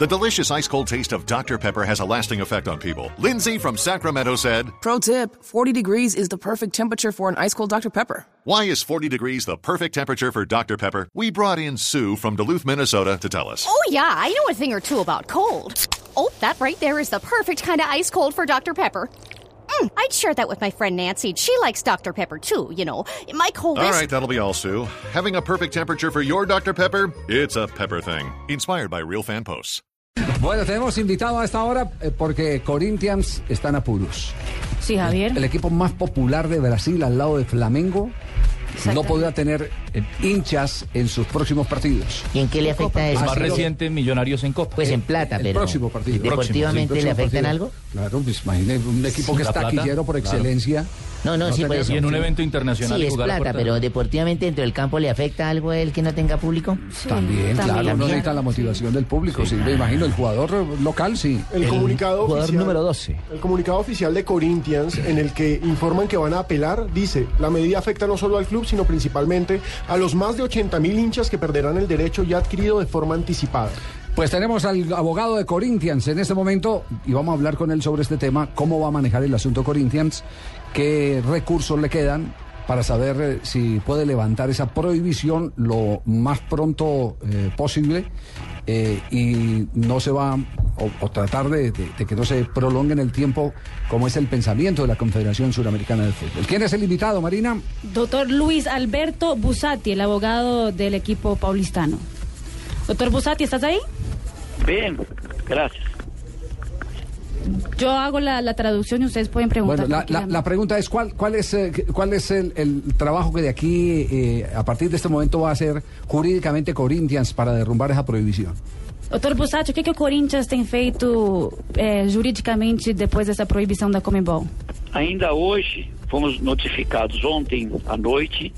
The delicious ice cold taste of Dr. Pepper has a lasting effect on people. Lindsay from Sacramento said, Pro tip 40 degrees is the perfect temperature for an ice cold Dr. Pepper. Why is 40 degrees the perfect temperature for Dr. Pepper? We brought in Sue from Duluth, Minnesota to tell us. Oh, yeah, I know a thing or two about cold. Oh, that right there is the perfect kind of ice cold for Dr. Pepper. Mm, I'd share that with my friend Nancy. She likes Dr. Pepper too, you know. My cold All is. right, that'll be all, Sue. Having a perfect temperature for your Dr. Pepper? It's a pepper thing. Inspired by real fan posts. Bueno, tenemos invitado a esta hora eh, porque Corinthians están apuros. Sí, Javier. El equipo más popular de Brasil al lado de Flamengo no podrá tener hinchas en sus próximos partidos. ¿Y en qué le afecta eso? Más reciente, Millonarios en Copa. Pues en plata, El pero. próximo partido. ¿Deportivamente El le afectan partido. algo? Claro, pues imagine un equipo Sí, que es taquillero por claro. excelencia. No, no, sí, por tendría eso. Y en un evento internacional. Sí, es jugar plata, pero deportivamente dentro del campo le afecta algo a él que no tenga público. También, claro, no necesita la motivación del público. Sí, me imagino, el jugador local, sí. El, comunicado jugador oficial, número 12. El comunicado oficial de Corinthians, en el que informan que van a apelar, dice: la medida afecta no solo al club, sino principalmente a los más de 80 mil hinchas que perderán el derecho ya adquirido de forma anticipada. Pues tenemos al abogado de Corinthians en este momento y vamos a hablar con él sobre este tema, cómo va a manejar el asunto Corinthians, qué recursos le quedan para saber eh, si puede levantar esa prohibición lo más pronto eh, posible eh, y no se va o, o tratar de, de- de que no se prolongue en el tiempo como es el pensamiento de la Confederación Suramericana de Fútbol. ¿Quién es el invitado, Marina? Doctor Luis Alberto Busati, el abogado del equipo paulistano. Doctor Busati, ¿estás ahí? Bien, gracias. Yo hago la, la traducción y ustedes pueden preguntar. Bueno, la, la- la pregunta es cuál, cuál es, eh, cuál es el, el trabajo que de aquí, eh, a partir de este momento, va a hacer jurídicamente Corinthians para derrumbar esa prohibición. Doutor Busati, o que, que o Corinthians tem feito eh, juridicamente depois dessa proibição da Comebol? Ainda hoje, fomos notificados ontem à noite,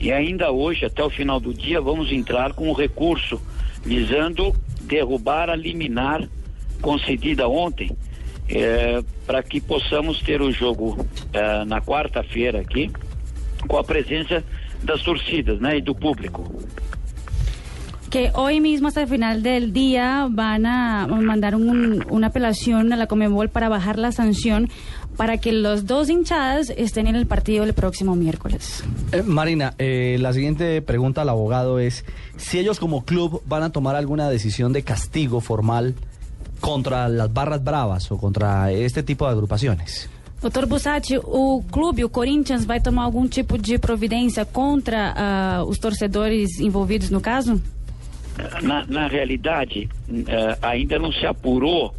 e ainda hoje, até o final do dia, vamos entrar com um recurso visando derrubar a liminar concedida ontem, para que possamos ter o jogo eh, na quarta-feira aqui, com a presença das torcidas né, e do público. Que hoy mismo hasta el final del día van a mandar un- una apelación a la Comebol para bajar la sanción para que los dos hinchadas estén en el partido el próximo miércoles. Eh, Marina, eh, la siguiente pregunta al abogado es si ellos como club van a tomar alguna decisión de castigo formal contra las barras bravas o contra este tipo de agrupaciones. Doutor Bussati, o clube, o Corinthians, vai tomar algum tipo de providência contra ah, os torcedores envolvidos no caso? Na, na realidade, eh, ainda não se apurou,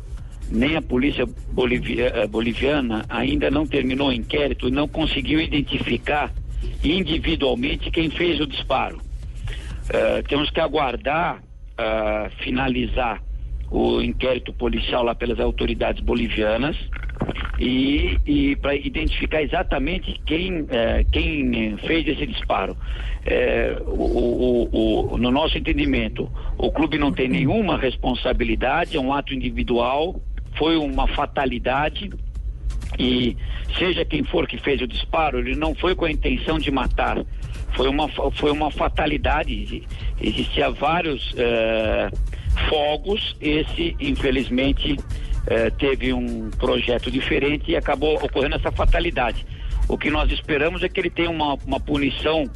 nem a polícia bolivia- eh, boliviana ainda não terminou o inquérito e não conseguiu identificar individualmente quem fez o disparo. Eh, temos que aguardar ah, finalizar o inquérito policial lá pelas autoridades bolivianas e, e para identificar exatamente quem, eh, quem fez esse disparo. Eh, o- o- o- no nosso entendimento, o clube não tem nenhuma responsabilidade, é um ato individual, foi uma fatalidade e seja quem for que fez o disparo, ele não foi com a intenção de matar. Foi uma, foi uma fatalidade. Exi- Existia vários eh, fogos. Esse, infelizmente, eh, teve um projeto diferente e acabou ocorrendo essa fatalidade. O que nós esperamos é que ele tenha uma, uma punição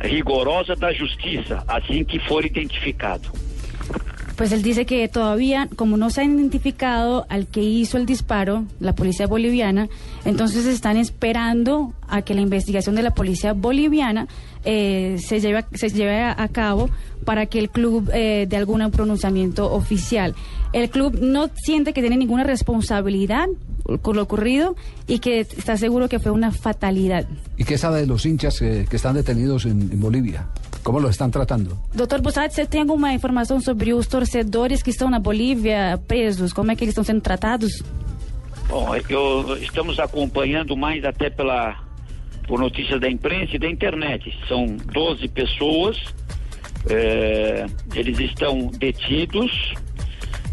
rigorosa da justiça, assim que for identificado. Pues él dice que todavía, como no se ha identificado al que hizo el disparo, la policía boliviana, entonces están esperando a que la investigación de la policía boliviana eh, se, lleve, se lleve a, cabo para que el club eh, dé algún pronunciamiento oficial. El club no siente que tiene ninguna responsabilidad con lo ocurrido y que está seguro que fue una fatalidad. ¿Y qué sabe de los hinchas eh, que están detenidos en, en Bolivia? ¿Cómo los están tratando? Doutor Bussati, você tem alguma informação sobre os torcedores que estão na Bolívia presos? Como é que eles estão sendo tratados? Bom, eu, estamos acompanhando mais até pela por notícias da imprensa e da internet. São 12 pessoas, eh, eles estão detidos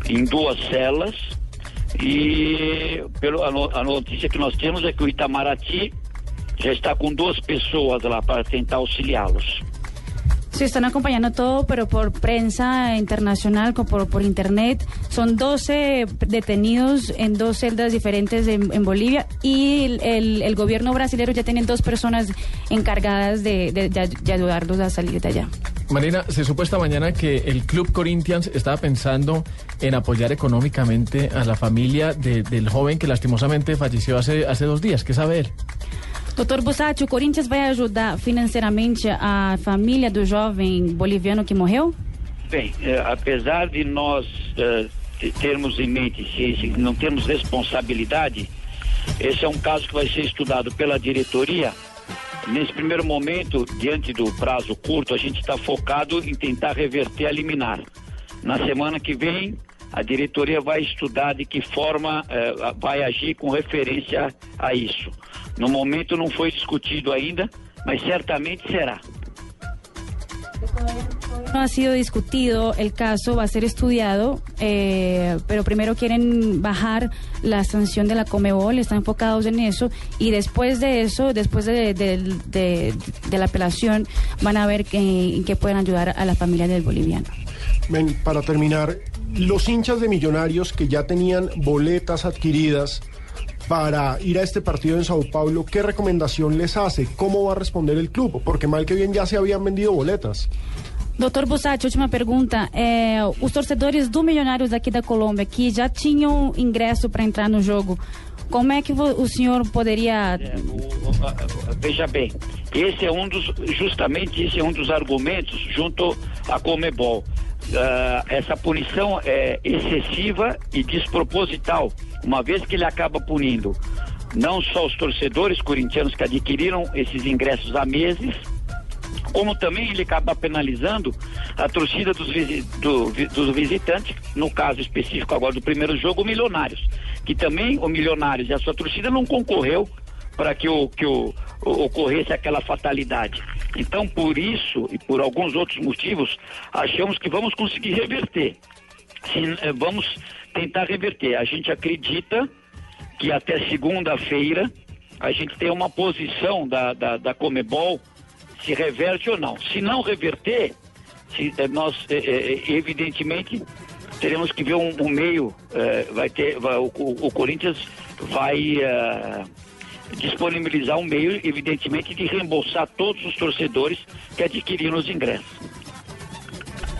em duas celas e pelo, a, a notícia que nós temos é que o Itamaraty já está com duas pessoas lá para tentar auxiliá-los. Sí, están acompañando todo, pero por prensa internacional, por, por internet. Son 12 detenidos en dos celdas diferentes en, Bolivia y el, gobierno brasileño ya tiene dos personas encargadas de- de ayudarlos a salir de allá. Marina, se supo esta mañana que el Club Corinthians estaba pensando en apoyar económicamente a la familia de- del joven que lastimosamente falleció hace, hace dos días. ¿Qué sabe él? Doutor Bussati, o Corinthians vai ajudar financeiramente a família do jovem boliviano que morreu? Bem, eh, apesar de nós eh, te- termos em mente, se não termos responsabilidade, esse é um caso que vai ser estudado pela diretoria. Nesse primeiro momento, diante do prazo curto, a gente está focado em tentar reverter a liminar. Na semana que vem, a diretoria vai estudar de que forma eh, vai agir com referência a isso. No momento não foi discutido ainda, mas certamente será. No ha sido discutido, el caso va a ser estudiado, eh, pero primero quieren bajar la sanción de la Comebol, están enfocados en eso, y después de eso, después de, de- de- de la apelación, van a ver que- en qué pueden ayudar a la familia del boliviano. Ven, para terminar, los hinchas de Millonarios que ya tenían boletas adquiridas para ir a este partido en Sao Paulo, ¿qué recomendación les hace? ¿Cómo va a responder el club? Porque mal que bien ya se habían vendido boletas. Doutor Bussati, última pergunta. É, os torcedores do Milionários aqui da Colômbia, que já tinham ingresso para entrar no jogo, como é que o senhor poderia É, veja bem, esse é um dos, justamente esse é um dos argumentos junto à Comebol. Ah, essa punição é excessiva e desproposital, uma vez que ele acaba punindo não só os torcedores corintianos que adquiriram esses ingressos há meses, como também ele acaba penalizando a torcida dos, visi- do- dos visitantes, no caso específico agora do primeiro jogo, o Milionários, que também o Milionários e a sua torcida não concorreu para que, o, que o, o- ocorresse aquela fatalidade. Então, por isso e por alguns outros motivos, achamos que vamos conseguir reverter. Sim, eh, vamos tentar reverter. A gente acredita que até segunda-feira a gente tem uma posição da, da, da Comebol se reverte ou não. Se não reverter, se, eh, nós eh, eh, evidentemente teremos que ver um, um meio, vai ter, vai- o, o- Corinthians vai disponibilizar um meio, evidentemente, de reembolsar todos os torcedores que adquiriram os ingressos.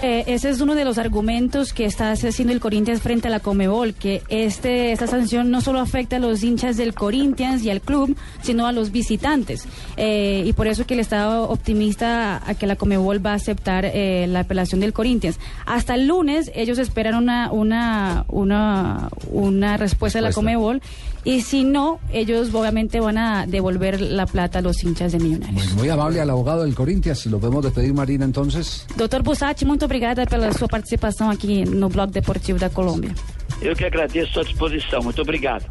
Eh, ese es uno de los argumentos que está haciendo el Corinthians frente a la Comebol, que este, esta sanción no solo afecta a los hinchas del Corinthians y al club, sino a los visitantes. Eh, y por eso que el Estado optimista a que la Comebol va a aceptar eh, la apelación del Corinthians. Hasta el lunes ellos esperan una, una, una, una respuesta de la. Comebol y si no, ellos obviamente van a devolver la plata a los hinchas de Millonarios. Muy amable al abogado del Corinthians. Lo podemos despedir, Marina, entonces. Doutor Bussati, muito obrigada pela sua participação aqui no Blog Deportivo da Colômbia. Eu que agradeço a sua disposição. Muito obrigado.